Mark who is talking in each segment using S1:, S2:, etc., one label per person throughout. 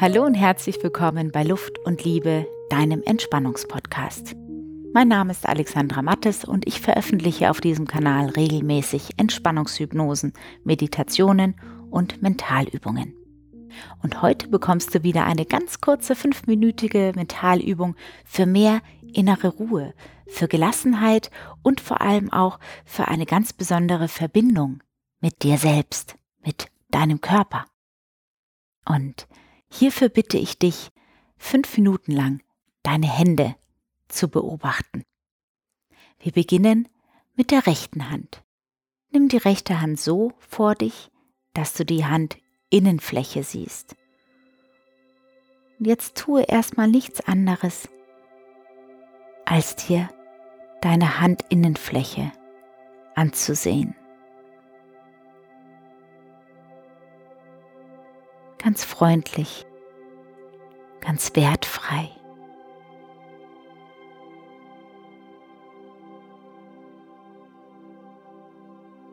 S1: Hallo und herzlich willkommen bei Luft und Liebe, deinem Entspannungspodcast. Mein Name ist Alexandra Mattes und ich veröffentliche auf diesem Kanal regelmäßig Entspannungshypnosen, Meditationen und Mentalübungen. Und heute bekommst du wieder eine ganz kurze fünfminütige Mentalübung für mehr innere Ruhe, für Gelassenheit und vor allem auch für eine ganz besondere Verbindung mit dir selbst, mit deinem Körper. Und hierfür bitte ich dich, fünf Minuten lang deine Hände zu beobachten. Wir beginnen mit der rechten Hand. Nimm die rechte Hand so vor dich, dass du die Handinnenfläche siehst. Und jetzt tue erstmal nichts anderes, als dir deine Handinnenfläche anzusehen. Ganz freundlich, ganz wertfrei.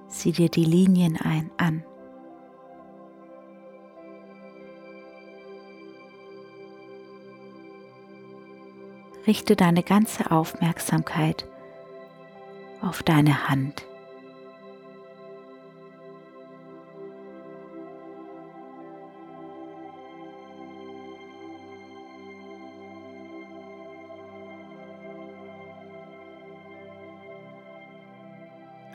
S1: Sieh dir die Linien ein an. Richte deine ganze Aufmerksamkeit auf deine Hand.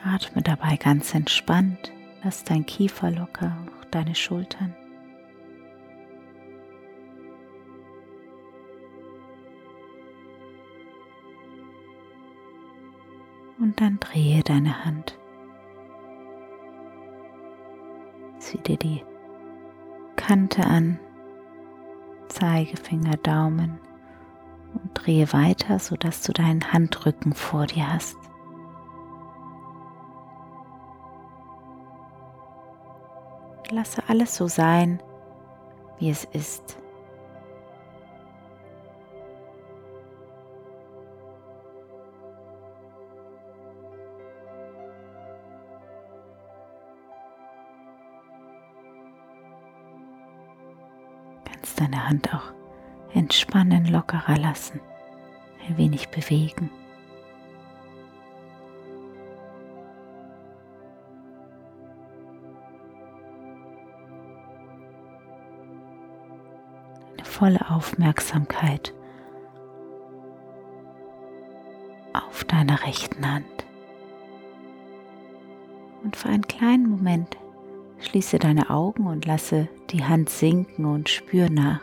S1: Atme dabei ganz entspannt. Lass dein Kiefer locker, auch deine Schultern. Und dann drehe deine Hand. Sieh dir die Kante an, Zeigefinger, Daumen und drehe weiter, sodass du deinen Handrücken vor dir hast. Lasse alles so sein, wie es ist. Kannst deine Hand auch entspannen, lockerer lassen, ein wenig bewegen. Volle Aufmerksamkeit auf deiner rechten Hand. Und für einen kleinen Moment schließe deine Augen und lasse die Hand sinken und spüre nach.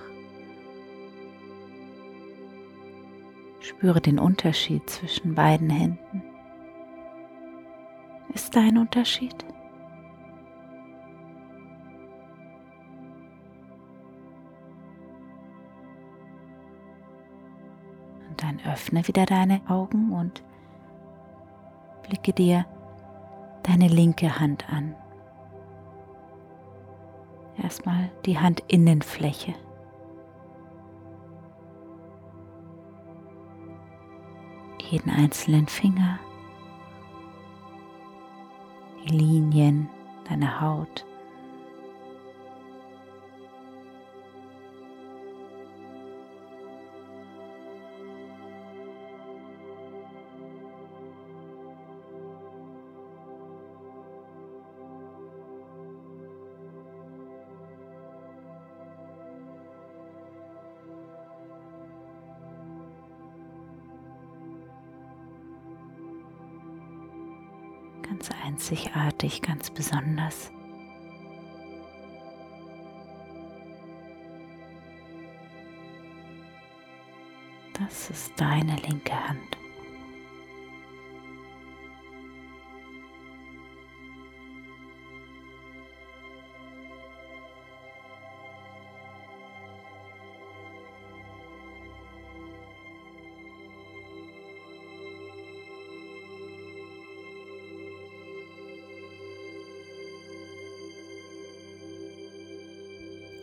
S1: Spüre den Unterschied zwischen beiden Händen. Ist da ein Unterschied? Dann öffne wieder deine Augen und blicke dir deine linke Hand an. Erstmal die Handinnenfläche. Jeden einzelnen Finger, die Linien deiner Haut. Ganz einzigartig, ganz besonders. Das ist deine linke Hand.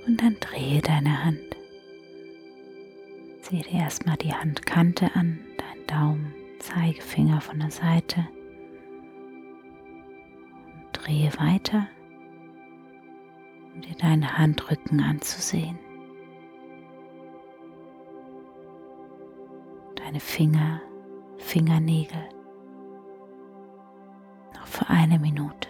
S1: und dann drehe deine Hand. Sieh dir erstmal die Handkante an, dein Daumen, Zeigefinger von der Seite. Und drehe weiter, um dir deinen Handrücken anzusehen. Deine Finger, Fingernägel. Noch für eine Minute.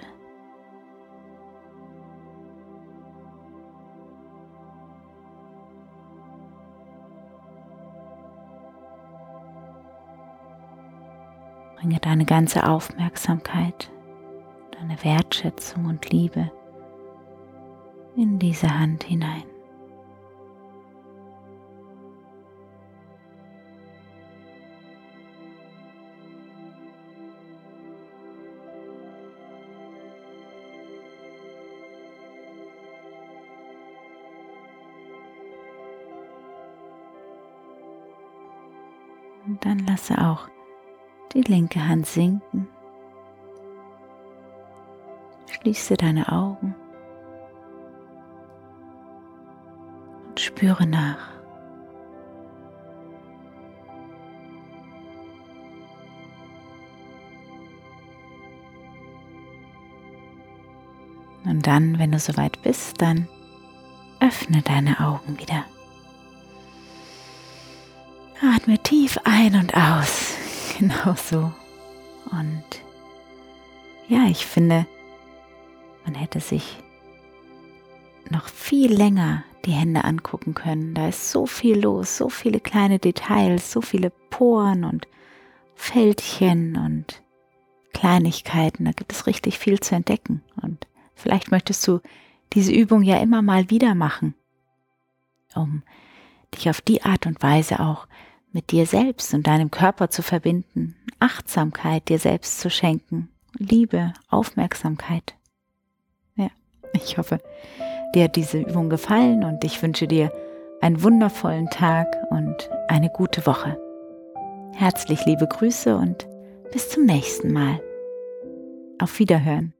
S1: Bringe deine ganze Aufmerksamkeit, deine Wertschätzung und Liebe in diese Hand hinein. Und dann lasse auch die linke Hand sinken. Schließe deine Augen und spüre nach. Und dann, wenn du soweit bist, dann öffne deine Augen wieder. Atme tief ein und aus. Genau so. Und ja, ich finde, man hätte sich noch viel länger die Hände angucken können. Da ist so viel los, so viele kleine Details, so viele Poren und Fältchen und Kleinigkeiten. Da gibt es richtig viel zu entdecken. Und vielleicht möchtest du diese Übung ja immer mal wieder machen, um dich auf die Art und Weise auch mit dir selbst und deinem Körper zu verbinden, Achtsamkeit dir selbst zu schenken, Liebe, Aufmerksamkeit. Ja, ich hoffe, dir hat diese Übung gefallen und ich wünsche dir einen wundervollen Tag und eine gute Woche. Herzlich liebe Grüße und bis zum nächsten Mal. Auf Wiederhören.